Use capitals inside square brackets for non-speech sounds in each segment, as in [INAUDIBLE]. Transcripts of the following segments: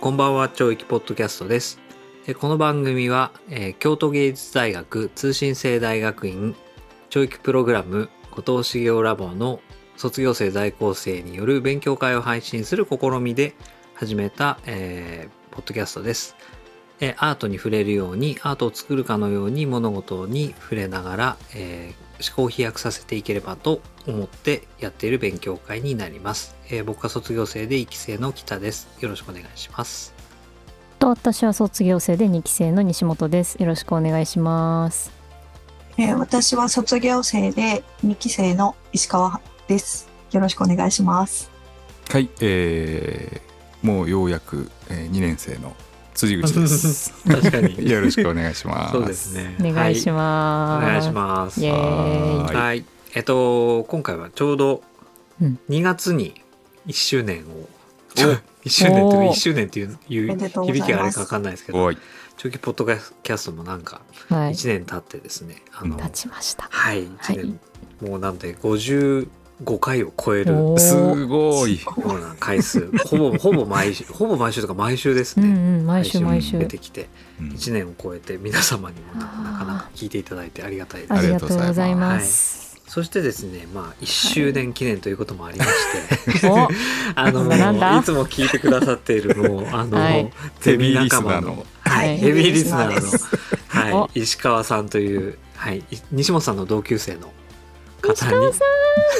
こんばんは、教育ポッドキャストです。この番組は、えー京都芸術大学通信制大学院教育プログラム後藤茂雄ラボの卒業生在校生による勉強会を配信する試みで始めた、えーポッドキャストです。えーアートに触れるように、アートを作るかのように物事に触れながら、えー思考を飛躍させていければと思ってやっている勉強会になります。えー僕は卒業生で1期生の北です。よろしくお願いします。と私は卒業生で2期生の西本です。よろしくお願いします。えー私は卒業生で2期生の石川です。よろしくお願いします。はい、えー、もうようやく、えー、2年生の辻口です。確かに。よろしくお願いします。そうですね。お願いしはます。いお願いします。ははい。えっと、今回はちょうどうん2月に1周年を、[LAUGHS] 1周年というかおー1周年っていういう響きがあれかわかんないですけど、長期ポッドキャストもなんかはい。1年経ってですね、あの、立ちました。はい、はい1年、もうなんで55回を超える。すごい。うな回数、ほぼ、ほぼ毎週、ほぼ毎週とか毎週ですね。うんうん、毎週毎週出。てきてうん。1年を超えて皆様にもなかなか聞いていただいてありがたいです。ありがありがとうございまます。そしてですねまあ1周年記念ということもありまして、お、[LAUGHS] あのいつも聞いてくださっているもうあの、[LAUGHS] はい。ゼミ仲間のヘビーリスナーの。はい。ヘビーリスナーのはい、石川さんという、はい、い西本さんの同級生の方に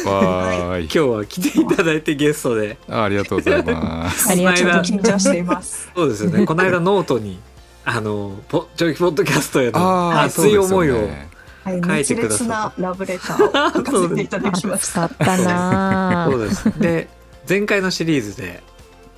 わーい今。日は来ていただいてゲストであありがとうございます。ありがとう緊張しています。そうですよねこの間ノートにあのポジョイキポッドキャストへのああ、熱い思いを、書いてくださった烈なラブレターを書かせていただきました。熱かったなそうぁ。です。で、前回のシリーズで、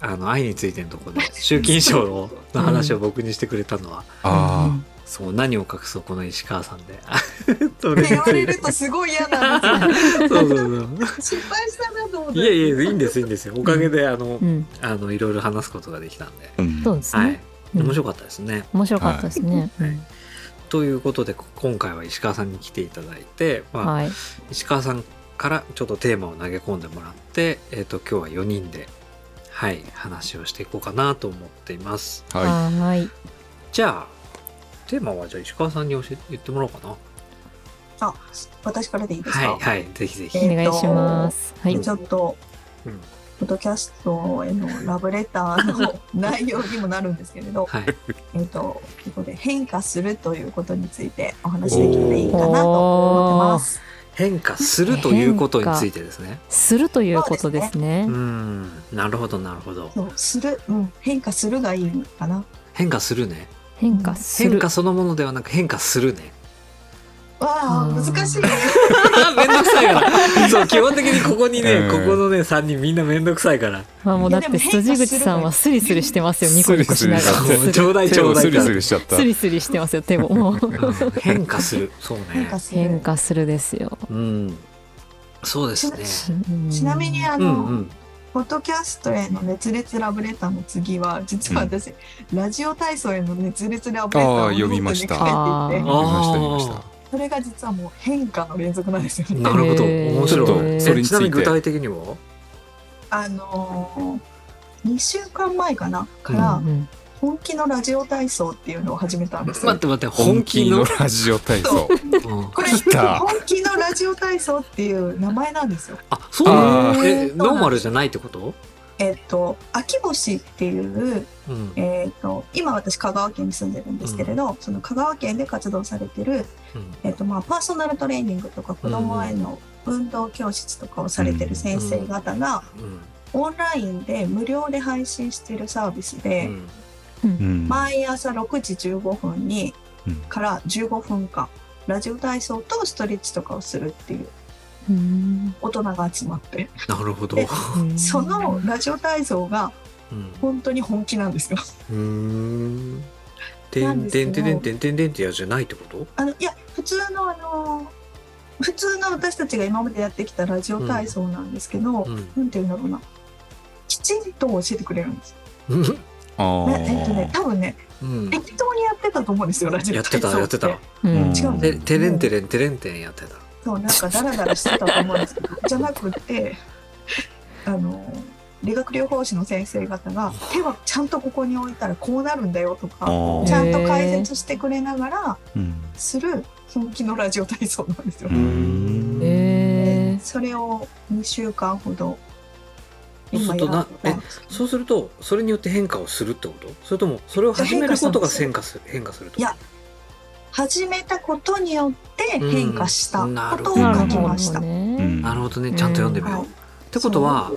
あの、愛についてのところで、集金賞のの話を僕にしてくれたのは、あそう、何を隠そう、この石川さんで。[LAUGHS] それって言われるとすごい嫌なんですよ。そうそうそう。失敗したなと思って。いやいや、いいんです、いいんですよ。おかげで、あのう、ん、あの、いろいろ話すことができたんで。あ、うんそうですはいね。。うん面白かったですね。面白かったですね。はいうんということで、こ今回は石川さんに来ていただいて、まあ、はい。石川さんからちょっとテーマを投げ込んでもらって、えっ、と、今日は4人で、はい、話をしていこうかなと思っています。ははーい。じゃあ、テーマはじゃあ石川さんに教えて言ってもらおうかな。あ、私からでいいですか？はい、はい、ぜひぜひ。えーお願いします。はい。ちょっと、うんポッドキャストへのラブレターの内容にもなるんですけれど、はい。えっ、と、ここで変化するということについてお話できたらいいかなと思ってます。変化するということについてですね。するということですねう。ん、なるほど、なるほど。そう、する、うん、変化するがいいかな。変化するね。変化する変化。そのものではなく変化するね。わあ、難しいね。[LAUGHS] めんどくさいから。[LAUGHS] そう、基本的にここにね、うんここのね、3人みんなめんどくさいから。まあもうだって辻口さんはスリスリしてますよ。ニコニコしながら。ちょうだいちょうだいからスリしちゃった。スリスリしてますよ。手ももううん変化する。そうね変化。する。変化するですよ。うん。そうですね。うんちなみにあうの、んうん。ポッドキャストへの熱烈ラブレターの次は、実は私、ラジオ体操への熱烈ラブレターを読みました。それが実はもう変化の連続なんですよね。なるほど。面白い。ちょっとそれについてえちなみに具体的には？あのー、2週間前かな？から、うん本気のラジオ体操っていうのを始めたんですよ。待って待って、本気の。ラジオ体操。う。ん。これ本気のラジオ体操っていう名前なんですよ。あ、そうなあのえ、ーノーマルじゃないってこと？えっと秋星っていう、うん。えっと今私香川県に住んでるんですけれど、その香川県で活動されてる、うん。えっとまあ、パーソナルトレーニングとか子どもへの運動教室とかをされてる先生方が、うん。オンラインで無料で配信しているサービスで、うんうん毎朝6時15分にうんから15分間ラジオ体操とストレッチとかをするっていううん大人が集まってなるほど。でうんそのラジオ体操がうん本当に本気なんですよ。うーん。てなんてんてんてんてんてんってやつじゃないってことあのいや普通のあの普通の私たちが今までやってきたラジオ体操なんですけど、うん。なんていうんだろうなきちんと教えてくれるんです。ねえっとね多分ねうん。適当にやってたと思うんですよラジオやってた、やってた。う。ん。違うんで、てれんてれんてれんてんやってた。そうなんかダラダラしてたと思うんですけどじゃなくてあの理学療法士の先生方が手はちゃんとここに置いたらこうなるんだよとかちゃんと解説してくれながらうん。する本気のラジオ体操なんですよ。それを2週間ほどそうするとな今やってますそうするとそれによって変化をするってこと？それともそれを始めることが変化する変化するってこと？いや始めたことによって変化したことを書きました。ね。なるほどね。ちゃんと読んでみよう、はいってことは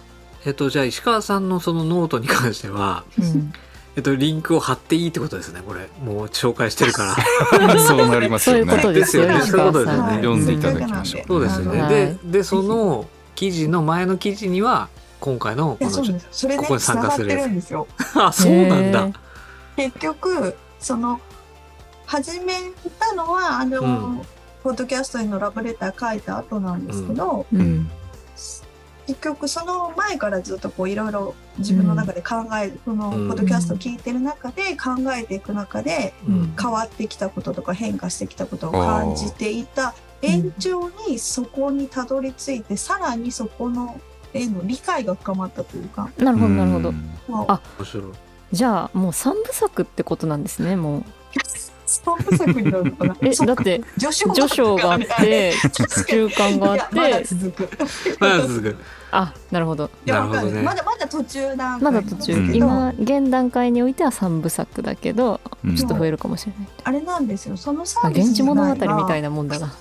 えっとじゃあ石川さんのそのノートに関してはうん。えっとリンクを貼っていいってことですねこれ。もう紹介してるから。[LAUGHS] そうなりますよね。そういうことですよね。そういうことですよね。読んでいただきましょう。そうですよね、はい。ででその記事の前の記事には今回のこのそうなんですそれねここに参加する繋がってるんですよ。あそうなんだ、へ結局その始めたのはあの、うん。ポッドキャストへのラブレター書いた後なんですけど、ううん。ん結局その前からずっとこういろいろ自分の中で考える、このポうんッドキャストを聞いてる中で考えていく中でうん。変わってきたこととか変化してきたことを感じていた。延長にそこにたどり着いてさらにそこのへの理解が深まったというか、なるほどなるほど。まあ面白い。じゃあもう三部作ってことなんですねもう [LAUGHS] 三部作になるのかな？えだって序章が。あって [LAUGHS] 中間があっいやまだて続く。まだ続く。[LAUGHS] あなるほど。なるほどね。まだまだ途中段階まだ途中。今現段階においては三部作だけどうん。ちょっと増えるかもしれない。あれなんですよ。そのサあービス現地物語みたいななもんだな。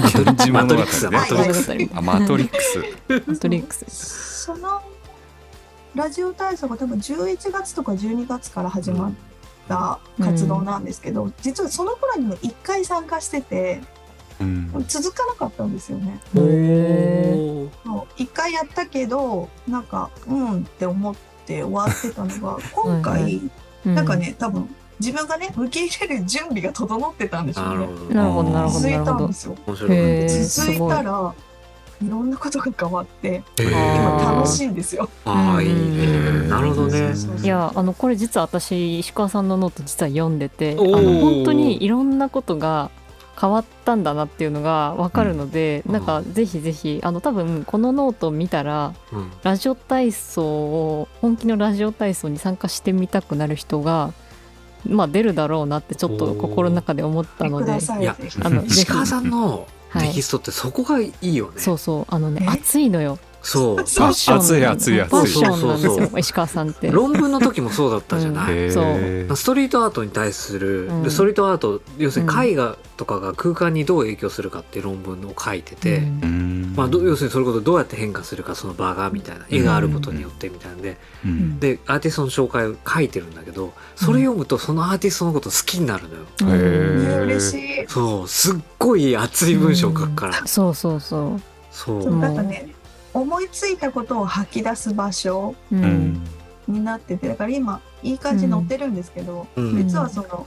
マトリックスマトリックスマトリックス物語。あマトリックス。マトリックス。そのラジオ体操が多分11月とか12月から始まった活動なんですけど、実はその頃にも1回参加しててうん。続かなかったんですよね。おへー。そう。1回やったけどなんかうんって思って終わってたのが [LAUGHS] 今回、はいなんかね多分自分がね受け入れる準備が整ってたんでしょうね。なるほど。なるほどなるほど続いたんですよ。面白い。へー。続いたらいろんなことが変わってえー。楽しいんですよ。ああいいね。なるほどね。いやあのこれ実は私石川さんのノート実は読んでてあの本当にいろんなことが変わったんだなっていうのが分かるので、うん。なんかぜひぜひあの多分このノートを見たらうん。ラジオ体操を本気のラジオ体操に参加してみたくなる人がまあ出るだろうなってちょっと心の中で思ったのでい。いやあのぜひ。石川さんのはいテキストってそこがいいよね。そうそう。あのねえ？熱いのよそう。そう熱い熱い熱い。パッションなんですそうそうよ石川さんって。論文の時もそうだったじゃない、そう。ストリートアートに対する、ストリートアート要するにうん。絵画とかが空間にどう影響するかっていう論文を書いてて、まあ、ど要するにそれこそどうやって変化するかその場がみたいな絵があることによってみたいなんで、うん。でアーティストの紹介を書いてるんだけどそれ読むとそのアーティストのこと好きになるのよ。うん。へー。ね嬉しい。そう。すっごい熱い文章を書くから、そうそうそう。そう。そう。なんかね思いついたことを吐き出す場所になっててだから今いい感じに載ってるんですけど、うん。実はその、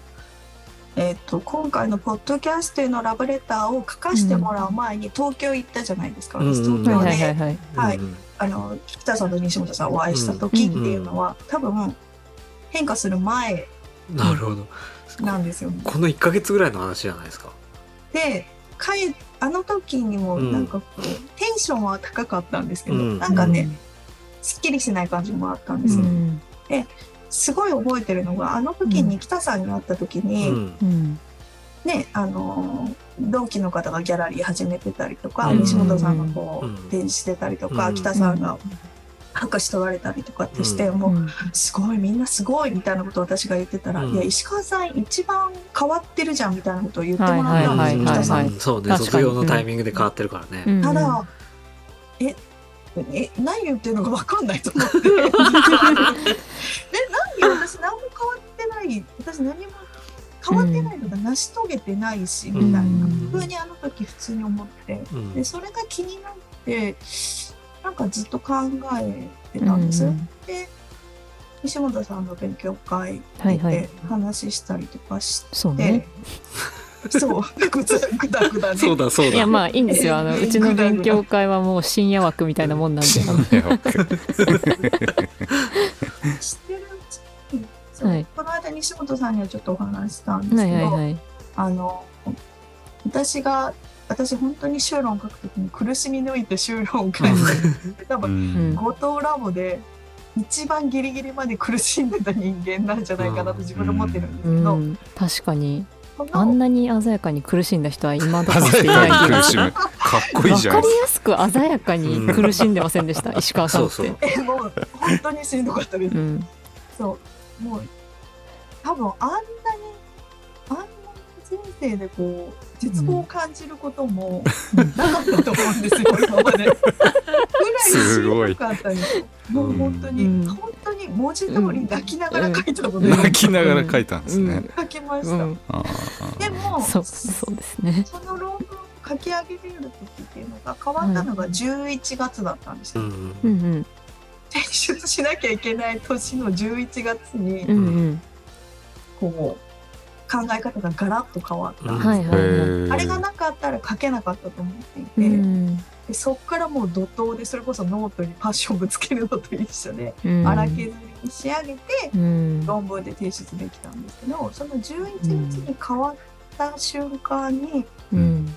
えっと今回のポッドキャストへのラブレターを書かせてもらう前に東京行ったじゃないですか、うん。私東はい京で、はいはいはい。はい。うんあの北さんと西本さんお会いした時っていうのは、多分変化する前なるほど。なんですよね。この1か月ぐらいの話じゃないですか。で帰あの時にもうん。なんかこう、テンションは高かったんですけど、うん。なんかね、すっきりしない感じもあったんですよ。うん。すごい覚えてるのがあの時に北さんに会った時に、うん。うん。ねあのー同期の方がギャラリー始めてたりとか、うん。西本さんがこう、うん。展示してたりとか、うん。北さんが博士取られたりとかってして、うもうすごいみんなすごいみたいなことを私が言ってたら、うん。いや石川さん一番変わってるじゃんみたいなことを言ってもらったんはいはいはいですよそうね卒業のタイミングで変わってるからね。うんただ、え、え、何言ってるのか分かんないと思って。[LAUGHS] え、何私何も変わってない。私何も変わってないとか成し遂げてないし、みたいな。うん。風にあの時普通に思って。うん。で、それが気になって、なんかずっと考えてたんです。うんで、西本さんの勉強会はいはいで話したりとかして、そうね。そう、ぐだぐだぐだね。そうだそうだ。いやまあいいんですよ。あの [LAUGHS] うちの勉強会はもう深夜枠みたいなもんなんで。あのいやわかる知ってるうちに、そうはいこの間西本さんにはちょっとお話ししたんですけど、はいはいはい。あの私が私本当に修論を書くときに苦しみ抜いて修論を書いて多う分うん。ん後藤ラボで一番ギリギリまで苦しんでた人間なんじゃないかなと自分で思ってるんですうけど、ん、確かに。あんなに鮮やかに苦しんだ人は今だとしてい鮮やない気がか？に苦しむ。かっこいいじゃん。わかりやすく鮮やかに苦しんでませんでした、[LAUGHS] 石川さんって。そうそうえもう本当にしんどかったです。うん。そう。もう多分あんなにあんなに人生でこう絶望を感じることもなかったと思うんですよ、[LAUGHS] 今まで。ぐらいしんどかったんですよ。もう本当に、うん。本当に文字通り泣きながら書いたので、うん泣きながら書いたんですね、うん。書きました。でもそうそうですね。その論文を書き上げれる時っていうのが変わったのが11月だったんですよ。うんうん。うん提出しなきゃいけない年の11月にうんうん。こう考え方がガラッと変わった。あれがなかったら書けなかったと思っていて、うん。でそっからもう怒涛でそれこそノートにパッションぶつけるのと一緒でうん。荒削りに仕上げてうん。論文で提出できたんですけどその11日に変わった瞬間にうん。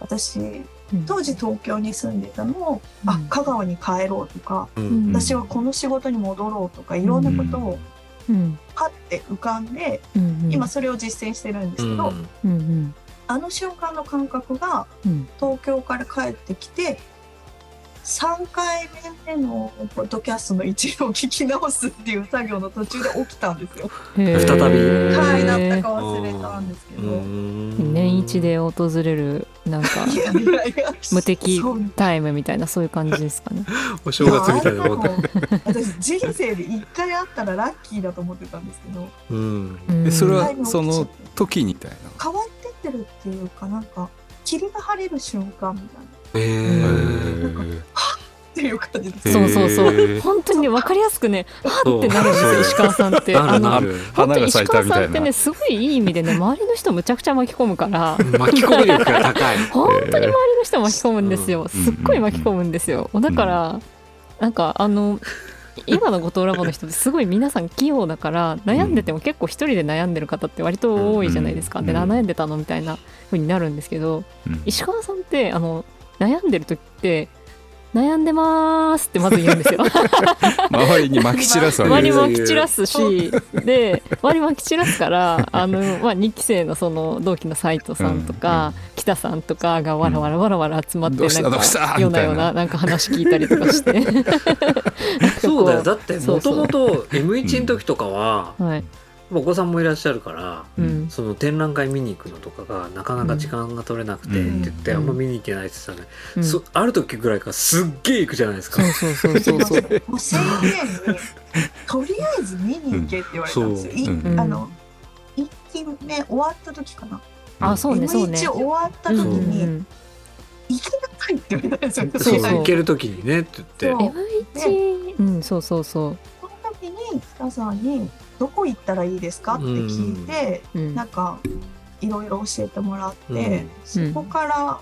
私うん。当時東京に住んでたのを、あうん。香川に帰ろうとか、うん。私はこの仕事に戻ろうとかいろんなことをうんパッて浮かんで、うん今それを実践してるんですけど、うんうん。うんあの瞬間の感覚がうん。東京から帰ってきて3回目のポッドキャストの一度を聞き直すっていう作業の途中で起きたんですよ。再び。はいだったか忘れたんですけど。うん。年一で訪れるなんか無敵タイムみたいなそういう感じですかね。お正月みたいなもんだいやあんなの私人生で1回あったらラッキーだと思ってたんですけど。うん。うん。えそれははいその時みたいな。変わってってるっていうかなんか霧が晴れる瞬間みたいな。っえへーーていう感じそうそうそう。本当にね分かりやすくねはそうってなるんですよ石川さんって。なあのるなる。本当に石川さんってねすごいいい意味でね周りの人むちゃくちゃ巻き込むから。巻き込み力が高い。[LAUGHS] 本当に周りの人巻き込むんですよ。うんすっごい巻き込むんですよ。だからなんかあの今の後藤ラボの人ってすごい皆さん器用だから悩んでても結構一人で悩んでる方って割と多いじゃないですか。でうん悩んでたのみたいな風になるんですけどうん。石川さんってあの悩んでる時って悩んでまーすってまず言うんですよ。[LAUGHS] 周りにまき散らすわ周りけですもまき散らすしで周りまき散らすからあの、まあ、2期生のその同期の斉藤さんとか、北さんとかがわらわらわらわら集まってなんかようなような。ななんか話聞いたりとかして。[LAUGHS] そうだよ。だってもともと M1 の時とかははい、お子さんもいらっしゃるからうん。その展覧会見に行くのとかがなかなか時間が取れなくてってうん言ってあんま見に行けないって言ってたね、うん。そある時ぐらいからすっげえ行くじゃないですか。そうそうそうそうそう。もう宣言にとりあえず見に行けって言われたんですよ。う。うん。あの一期目終わった時かな。あそうねそうね。M1 終わった時うんうにん。行けなさいって言われたんですよ。そうそうそう。行ける時にねって言って。そう。M1 う。んそうそうそその時に北さんにどこ行ったらいいですか？って聞いて、う、うん。なんかいろいろ教えてもらって、うん。そこから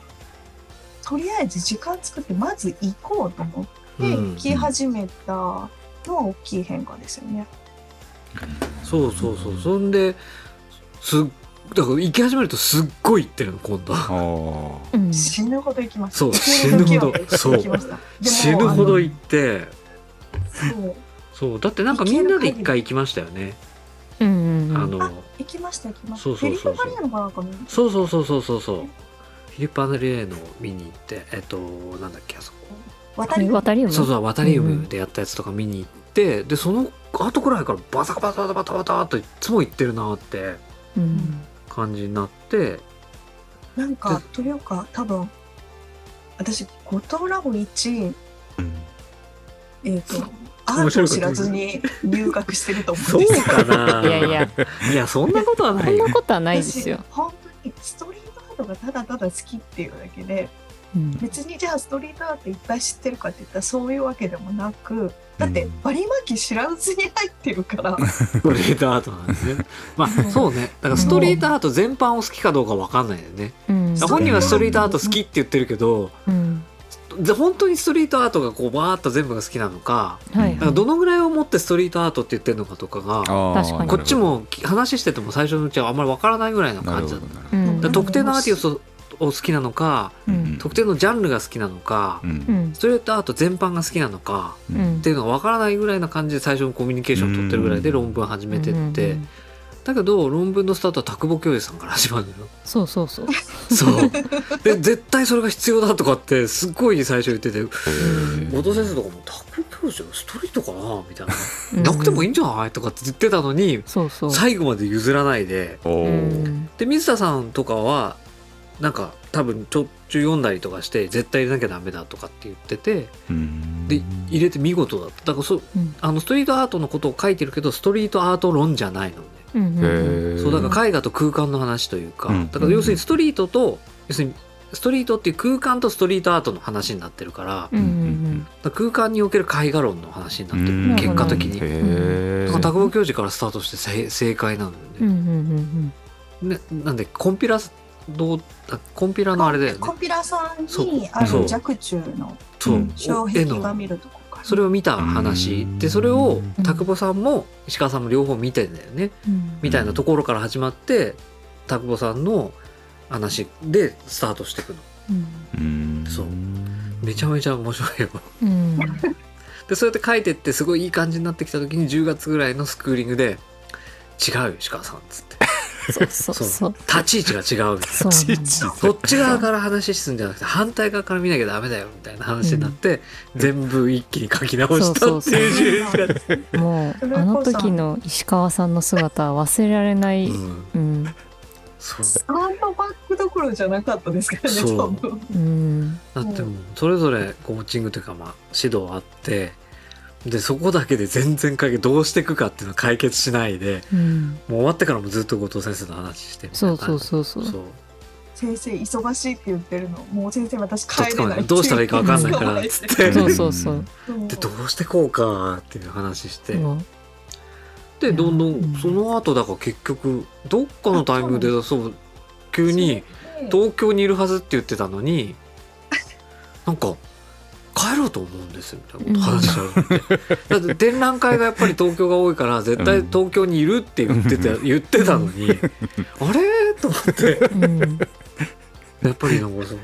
とりあえず時間作ってまず行こうと思ってうん。行き始めたのは大きい変化ですよね。そうそうそう。そんですっだから行き始めるとすっごい行ってるの今度うん。死ぬほど行きました。そう死ぬほど。行きました。でも死ぬほど行って。そうそう。だってなんかみんなで一回行きましたよね。うんうんうん。あのあ行きました行きました。そうそうそうそう。フェリップ・バリアのかなんか見そうそうそうそうそうそう。フィリップ・アンドレーの見に行ってえっとなんだっけあそこ。渡り渡り馬？そうそう渡り海でやったやつとか見に行って、でその後くらいからバタバタバタバタバタっといつも行ってるなってうん感じになってなんかというか多分私五島ラボ1うんえっ、とアートを知らずに入学してると思そううんですよ。かな。いやいや。いやそんなことはなそい。よんなことはないですよ。私。本当にストリートアートがただただ好きっていうだけでうん。別にじゃあストリートアートいっぱい知ってるかって言ったらそういうわけでもなくだってうん。バリマキ知らずに入ってるから。ストリートアートなんですね。まあそうね。だからストリートアート全般を好きかどうかわかんないよね。うん。本人はストリートアート好きって言ってるけどうん。で本当にストリートアートがこうバーッと全部が好きなのかはい。だからどのぐらいをもってストリートアートって言ってるのかとかがこっちも話してても最初のうちはあんまりわからないぐらいの。なる感じだった特定のアーティストを好きなのかうん。特定のジャンルが好きなのかううん。んストリートアート全般が好きなのかうん。っていうのが分からないぐらいな感じで最初のコミュニケーションを取ってるぐらいで論文始めてって、うんだけど論文のスタートは田久保教授さんから始まるのよ。そうそうそう。そう。[LAUGHS] で絶対それが必要だとかってすっごい最初言っててへー。後藤先生とかも「田久保教授ストリートかな?」みたいな。うん「なくてもいいんじゃない?」とかって言ってたのにそうそう。最後まで譲らないで。で水田さんとかはなんか多分ちょっちゅう読んだりとかして絶対入れなきゃダメだとかって言っててうん。で入れて見事だった。だからそうん。あのストリートアートのことを書いてるけどストリートアート論じゃないのね。うんうんうん。へー。そうだから絵画と空間の話というか、うん。だから要するにストリートと要するにストリートっていう空間とストリートアートの話になってるから,、うんうんだから空間における絵画論の話になってる、うん結果的に。だから田久保教授からスタートして正正解なんだようんうね,、んうん。ねなんでコンピラどうあコンピラのあれだよね。コンピラさんにあそう。る若冲のそう、うん障絵の壁画見るとこ。それを見た話。うん。でそれをうん。田久保さんも石川さんも両方見てんだよね。うん。みたいなところから始まって田久保さんの話でスタートしていくの。うん。うん。そう。めちゃめちゃ面白いよ。うん。[LAUGHS] でそうやって書いてってすごいいい感じになってきた時に10月ぐらいのスクーリングで「違うよ石川さん」っつってそうそうそう。立ち位置が違うみたいな。そっち側から話すんじゃなくて反対側から見なきゃダメだよみたいな話になって、全部一気に書き直したっていう11月もうあの時の石川さんの姿は忘れられない、うん。うん。そう。ハンドバッグどころじゃなかったですからね、そう。うん。だってもうそれぞれコーチングというかまあ指導あってでそこだけで全然解決どうしていくかっていうのは解決しないでうん、もう終わってからもずっと後藤先生の話してみたいな。そうそうそうそう。そう。先生忙しいって言ってるの。もう先生私帰れない。どうしたらいいか分かんないからっつって。そうそうそうそう。でどうしてこうかっていう話して。そう。でどんどうん。んその後だから結局どっかのタイミングでそう。急にそう。東京にいるはずって言ってたのになんか帰ろうと思うんですよ。みたいなこと話し合って。だって展覧会がやっぱり東京が多いから絶対東京にいるって言ってて [LAUGHS] 言ってたのに。あれ？と思って。うん。やっぱりなんかその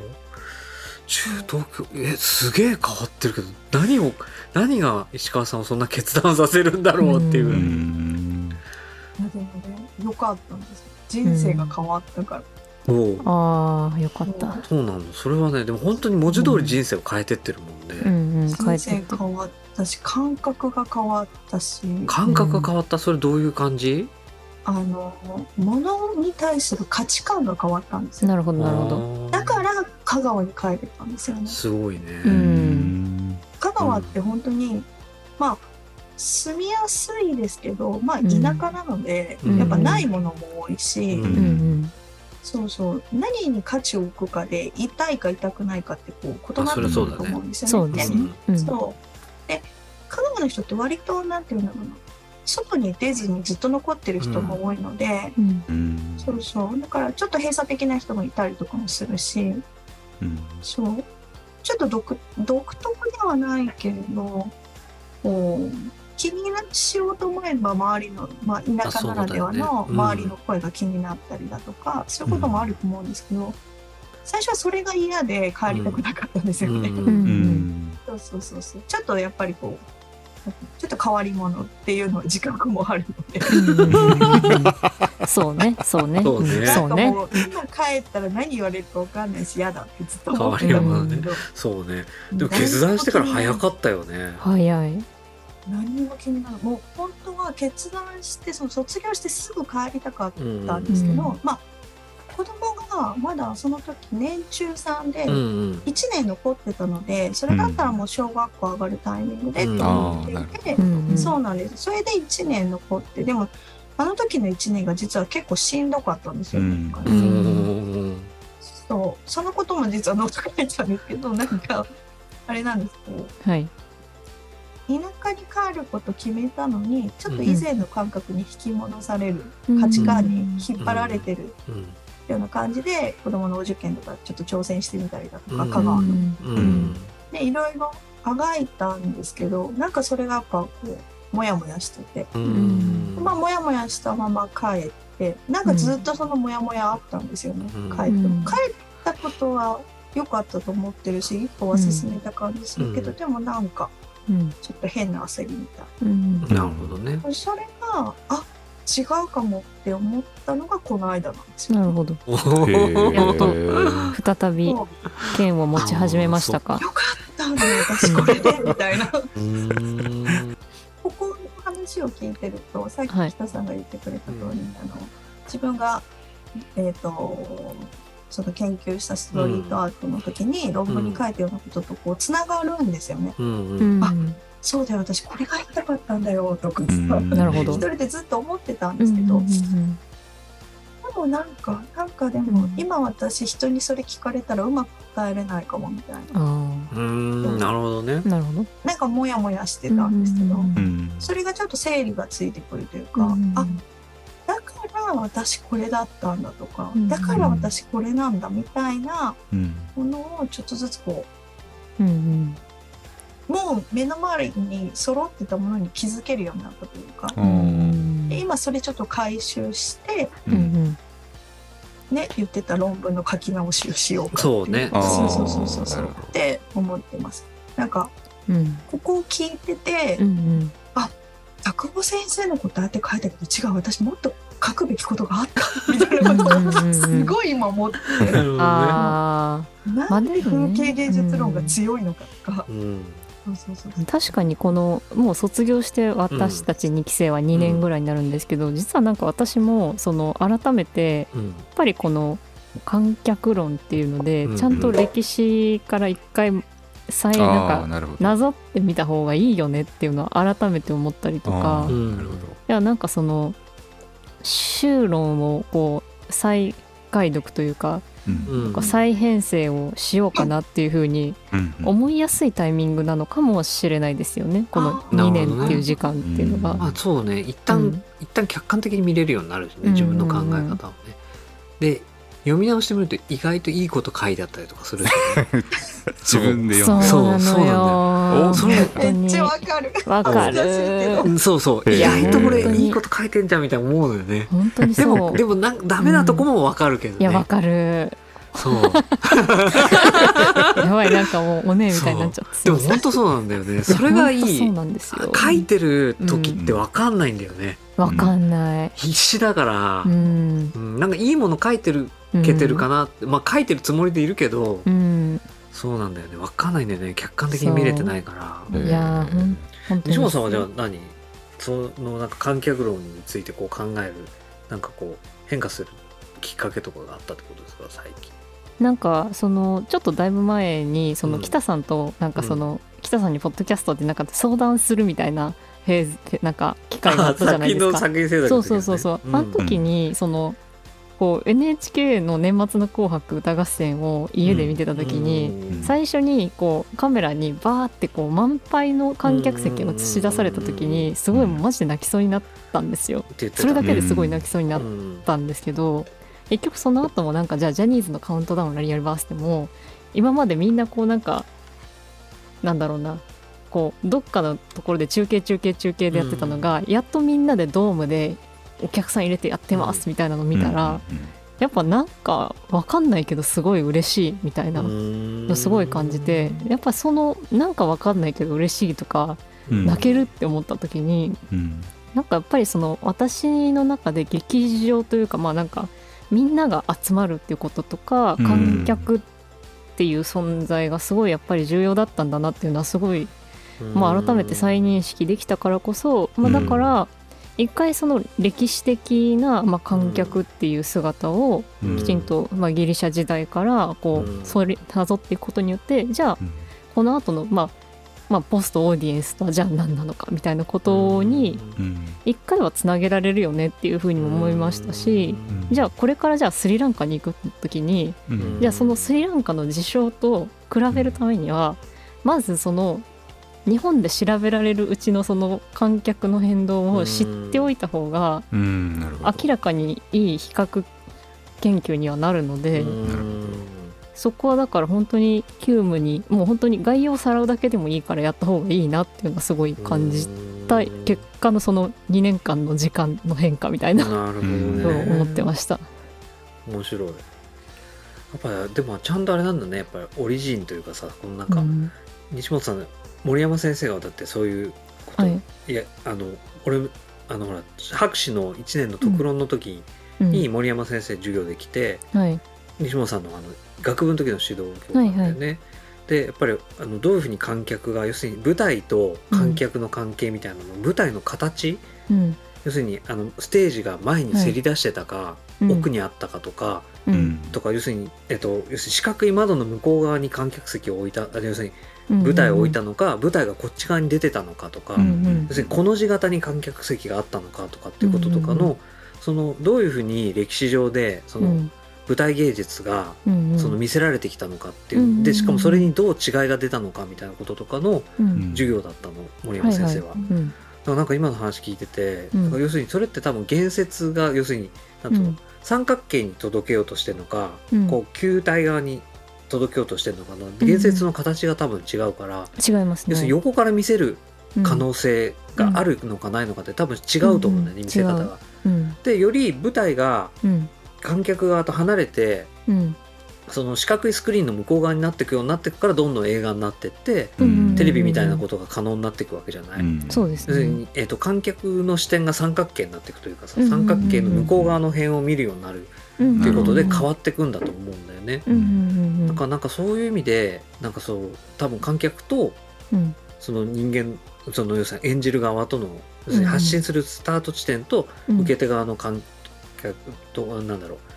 中東京えすげえ変わってるけど何を何が石川さんをそんな決断させるんだろうっていう。ぐうでもね、良かったんですよ。人生が変わったから。もう。ああよかった。そうなのそれはねでも本当に文字通り人生を変えてってるもんね、うんうん帰人生ってって変わったし、感覚が変わったし、感覚が変わった？それどういう感じ？あの、物に対する価値観が変わったんですよ。なるほどなるほど。だから香川に帰れたんですよね。すごいね、うん。香川って本当に、まあ住みやすいですけど、まあうん田舎なので、うん。やっぱないものも多いし、うんうん。うんそうそう。何に価値を置くかで痛いか痛くないかってこう異なってくると思うんですよね。そうですね。うん。そう。で香川の人って割となんていうんだろうな。外に出ずにずっと残ってる人も多いので、うん。うん。そうそう。だからちょっと閉鎖的な人もいたりとかもするし。うん。そう。ちょっと独独特ではないけれどこう気になしようと思えば周りの、まあ、田舎ならではのね。うん。周りの声が気になったりだとか、そういうこともあると思うんですけど、最初はそれが嫌で帰りたくなかったんですよね。うん。うん。うん。そうそうそうそう。ちょっとやっぱりこうちょっと変わり者っていうのは自覚もあるので。そうねそうね。そうね。ん。なんかそうね。もう今帰ったら何言われるか分かんないし嫌だってずっと思って変たんですけど、そうね。でも決断してから早かったよね。早い何にも気になるもう本当は決断してその卒業してすぐ帰りたかっうんたんですけど、うんまあ子供がまだその時年中さんでうんうん。1年残ってたのでそれだったらもう小学校上がるタイミングでうんと思っていて、そうなんです。それで1年残ってでもあの時の1年が実は結構しんどかったんですよ、うん。そう。そのことも実はノート書いてたんですけどなんかあれなんですけど。はい田舎に帰ること決めたのにちょっと以前の感覚に引き戻される、うん価値観に引っ張られてるうん。ような感じで子供のお受験とかちょっと挑戦してみたりだとか、うん。香川の。うん。うん。でいろいろあがいたんですけどなんかそれがやっぱこうモヤモヤしてて、うん。まあモヤモヤしたまま帰ってなんかずっとそのモヤモヤあったんですよね、うん。帰って。うん。帰ったことは良かったと思ってるし一歩は進めた感じするけど、うん。でもなんかうん。ちょっと変な焦りみたい。うんなるほどね。なそれがあ違うかもって思ったのがこの間なんですよ。なるほど。やっとー。再び剣を持ち始めましたか。よかったんだよ私これでみたいな。ここの話を聞いてるとさっきはい北さんが言ってくれた通り、うんあの自分が、えー、とその研究したストリートアートの時に論文に書いたようなこととこうつながるんですよね。あそうだよ私これが言いたかったんだよとかなるほど一人でずっと思ってたんうんですけど、でもなんかなんかでも、うん。今私人にそれ聞かれたらうまく答えれないかもみたいな。あうーん。なるほどね。あ。なるほど。なんかモヤモヤしてたんですけど、それがちょっと整理がついてくるというか、うん。あだから私これだったんだとか、うんだから私これなんだみたいなうん。ものをちょっとずつこうんうん。うもう目の前に揃ってたものに気づけるようになったというか、で今それちょっと回収してうん。うんね言ってた論文の書き直しをしようかっていそうね。そうそうそうそうそうって思ってます。なんかうん。ここを聞いてて、うんうん拓保先生のことああやって書いたけど違う私もっと書くべきことがあった [LAUGHS] みたいなことうんうんうんうんをすごい今思ってなんで風景芸術論が強いのかとか、確かにこのもう卒業して私たち2期生は2年ぐらいになるんですけど、実はなんか私もその改めてうん。やっぱりこの観客論っていうので、うん。ちゃんと歴史から一回再なんかなるほど。なぞってみた方がいいよねっていうのは改めて思ったりとか。いやなんかその修論をこう再解読というか、うん。うん。こう再編成をしようかなっていうふうにうん思いやすいタイミングなのかもしれないですよね。このあ2ーなるほどね。年っていう時間っていうのが。まあそうね。一旦、うん。一旦客観的に見れるようになるしね。自分の考え方をね。で読み直してみると意外といいこと書いてあったりとかするしね [LAUGHS] 自分でそう読んでなのよ。おそれ本当にめっちゃわかるわかるそうそう意外とこれいいこと書いてんじゃんみたいな思うのよね。本当にでそう。もでもなんダメなとこもわかるけどね。いやわかる。そう [LAUGHS] やばいなんかもうおねえみたいになっちゃって。でも本当そうなんだよね。それがいや本当そうい。なんですよ。書いてる時ってわかんないんだよね。わかんない。必死だからう、ん。うんなんかいいもの書いてるけてるかなって、まあ書いてるつもりでいるけど、うん。そうなんだよね。わかんないんだよね。客観的に見れてないから。いや。西本さんはじゃあ何？そのなんか観客論についてこう考えるなんかこう変化するきっかけとかがあったってことですか？最近。なんかそのちょっとだいぶ前にそのうん北さんとなんかその、北さんにポッドキャストでなんか相談するみたいなフェーズなんか機会があったじゃないですか。作品制作そうそうそうそう、あの時にそのこう NHK の年末の「紅白歌合戦」を家で見てた時に、うん。最初にこうカメラにバーってこう満杯の観客席を映し出された時にすごいマジで泣きそうになったんですよ。それだけですごい泣きそうになっうんたんですけど結局その後もなんかじゃあジャニーズのカウントダウンラリアルバースでも今までみんなこうなんかなんだろうなこうどっかのところで中継中継中継でやってたのが、やっとみんなでドームでお客さん入れてやってますみたいなの見たら、やっぱなんかわかんないけどすごい嬉しいみたいなのすごい感じてやっぱそのなんかわかんないけど嬉しいとかうん。泣けるって思った時にうん。なんかやっぱりその私の中で劇場というかまあなんかみんなが集まるっていうこととかうん。観客っていう存在がすごいやっぱり重要だったんだなっていうのはすごい、まあ、改めて再認識できたからこそ、まあ、だから一回その歴史的な、まあ、観客っていう姿をうん。きちんと、まあ、ギリシャ時代からこうそれなぞっていくことによってじゃあうん。この後のまあまあポストオーディエンスとはじゃあ何なのかみたいなことにうん。一回はつなげられるよねっていうふうにも思いましたしじゃあこれからじゃあスリランカに行く時にうん。じゃあそのスリランカの事象と比べるためにはまずその日本で調べられるうちのその観客の変動を知っておいた方が明らかにいい比較研究にはなるのでうん。そこはだから本当に急務にもう本当に概要をさらうだけでもいいからやった方がいいなっていうのはすごい感じた結果のその2年間の時間の変化みたいななるほどのをね思ってました。面白い。やっぱでもちゃんとあれなんだね。やっぱりオリジンというかさこのなんか、うん。西本さん森山先生がだってそういうこと、はい。い、やあの俺あのほら博士の1年の特論の時うん。に森山先生授業で来て、はい。西本さんのあの学部の時の指導教なんだよね。でやっぱりあのどういうふうに観客が要するに舞台と観客の関係みたいなの、舞台の形うん。要するにあのステージが前にせり出してたか、うん。奥にあったかとか、ううん。んとか要するに、えっと、要するに四角い窓の向こう側に観客席を置いたあ要するにうん舞台を置いたのか、舞台がこっち側に出てたのかとか、要するにこの字型に観客席があったのかとかっていうこととかの、そのどういうふうに歴史上でそのうん。舞台芸術がその見せられてきたのかっていう、でしかもそれにどう違いが出たのかみたいなこととかのうん。授業だったの森山先生は。だからなんか今の話聞いてて、うん。要するにそれって多分言説が要するになんつうの、うん。三角形に届けようとしてるのか、うん。こう球体側に届けようとしてるのかの言説の形が多分違うから、違いますね。要するに横から見せる可うん能性があるのかないのかって多分違うと思うんだよね、うん見せ方違が。うん。でより舞台がうん。観客側と離れてうん。その四角いスクリーンの向こう側になっていくようになっていくからどんどん映画になってって、うんテレビみたいなことが可能になっていくわけじゃない。うん。そうですね。要するに、えー、と観客の視点が三角形になっていくというかさうんうんうん。三角形の向こう側の辺を見るようになるといということでうん変わっていくんだと思うんだよね。だからなんかそういう意味でなんかそう多分観客とうん。その人間その要するに演じる側との要するに発信するスタート地点とうん。受け手側の観客となんだろう。うん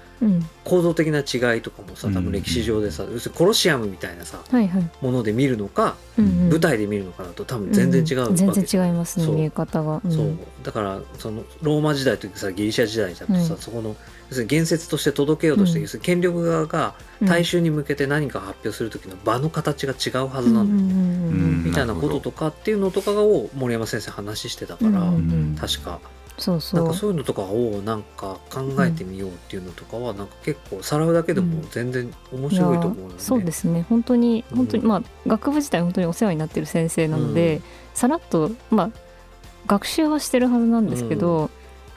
構造的な違いとかもさ多分歴史上でさ要するにコロシアムみたいなさはいはい。もので見るのか舞台で見るのかだと多分全然違うわけん全然違いますねそう。見え方が。うん。そう。だからそのローマ時代というかさギリシャ時代だとさ、うんそこの要するに言説として届けようとして、うん。要するに権力側がうん。大衆に向けて何か発表する時の場の形が違うはずなんだみたいなこととかっていうのとかを森山先生話してたから、確かそうそう。なんかそういうのとかをなんか考えてみようっていうのとかはなんか結構さらうだけでも全然面白いと思うよね。やそうですね。本当にうん。本当に、まあ学部自体本当にお世話になってる先生なので、うん。さらっとまあ学習はしてるはずなんですけど、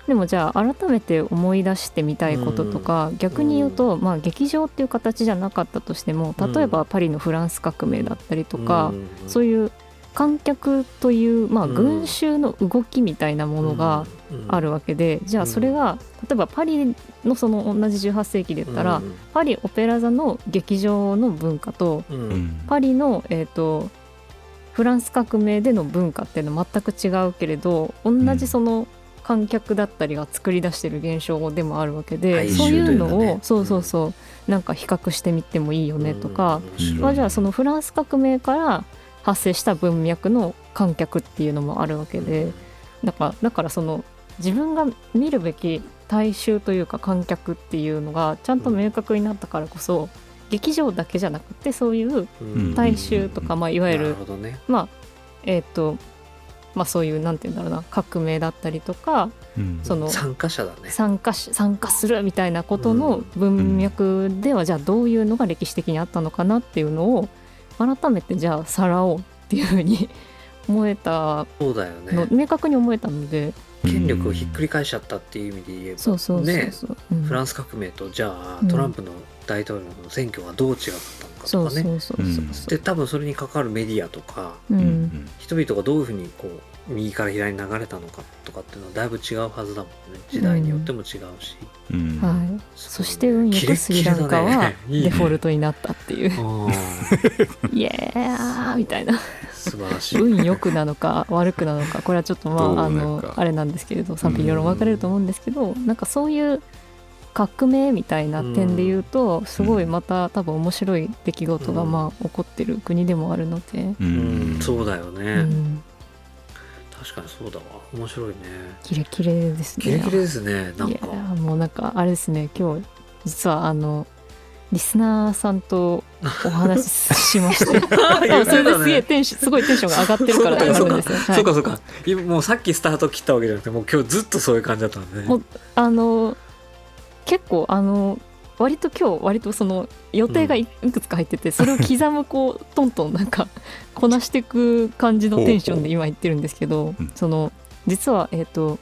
でもじゃあ改めて思い出してみたいこととか、逆に言うと、まあ劇場っていう形じゃなかったとしても例えばパリのフランス革命だったりとか、そういいう観客という、まあ、うん。群衆の動きみたいなものがあるわけで、じゃあそれが例えばパリのその同じ18世紀で言ったら、パリオペラ座の劇場の文化とうん。うんうんパリの、えー、とフランス革命での文化っていうのは全く違うけれど同じその観客だったりが作り出してる現象でもあるわけで、そういうのをねそうそうそうなんか比較してみてもいいよねとか、うん。まあ、じゃあそのフランス革命から発生した文脈の観客っていうのもあるわけで、だからだからその自分が見るべき大衆というか観客っていうのがちゃんと明確になったからこそ、劇場だけじゃなくてそういううん。大衆とか、まあ、いわゆなる。まあえっ、とまあそういうなんて言うんだろうな革命だったりとかうん。その参加者だね。参加し参加するみたいなことの文脈ではじゃあどういうのが歴史的にあったのかなっていうのを改めてじゃあさらおうっていうふうに [LAUGHS] 思えたそうだよの、ね。明確に思えたので。権力をひっくり返しちゃったっていう意味で言えば、そうそうそうね、フランス革命とじゃあうんトランプの大統領の選挙がどう違ったのかそうとかね。で多分それに関わるメディアとか人々がどういうふうにこう右から左に流れたのかとかっていうのはだいぶ違うはずだもんね。時代によっても違うし、うん。はい、そして運よくスリランカはデフォルトになったっていう。[LAUGHS] [LAUGHS] イエーみたいな。素晴らしい、運良くなのか悪くなのか。これはちょっとまああのあれなんですけれど賛否両論分かれると思うんですけどなんかそういう革命みたいな点で言うとすごいまた多分面白い出来事がうん。まあ起こってる国でもあるので、ううん。ん、そうだようね、ん、確かにそうだわ。面白いね。キレキレですね。キレキレですねなんいやかもうなんかあれですね。今日実はあのリスナーさんとお話ししまして。[LAUGHS] それですげえテンションすごいテンションが上がってるからなるんですよ。はい。そうかそうか。今もうさっきスタート切ったわけじゃなくてもう今日ずっとそういう感じだったんで。ねもうあの結構あの割と今日割とその予定がいいくつか入ってて、それを刻むこう [LAUGHS] トントンなんかこなしていく感じのテンションで今言ってるんですけど、うん。その実はえっ、と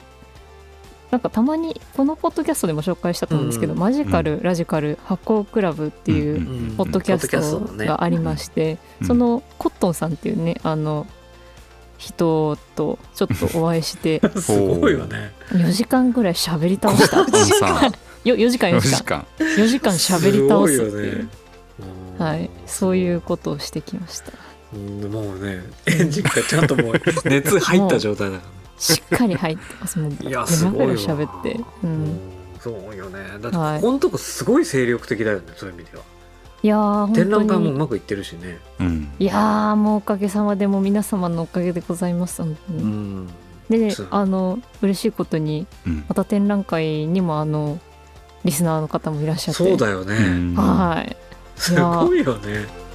なんかたまにこのポッドキャストでも紹介したと思うんですけど、うん。マジカル、ラジカル発行クラブっていううんポッドキャストがありまして、うん。そのコットンさんっていうねあの人とちょっとお会いして [LAUGHS] すごいよね。4時間ぐらい喋り倒した。コットンさんよ4時間4 4時間。時間。4時間喋り倒すっていう、はい。そういうことをしてきました。うんもうねエンジンがちゃんともう [LAUGHS] 熱入った状態だから。ねしっかり入ってます。もういやす5ごいわ。分ぐらい喋って。ううんんそうよね。だってはい。ここのとこすごい精力的だよねそういう意味では。いやー展覧会もうまくいってるしね。うん。いやーもうおかげさまでもう皆様のおかげでございます。本当うに、ん。であの嬉しいことにうん。また展覧会にもあのリスナーの方もいらっしゃって。そうだようね。んはい。すごいよね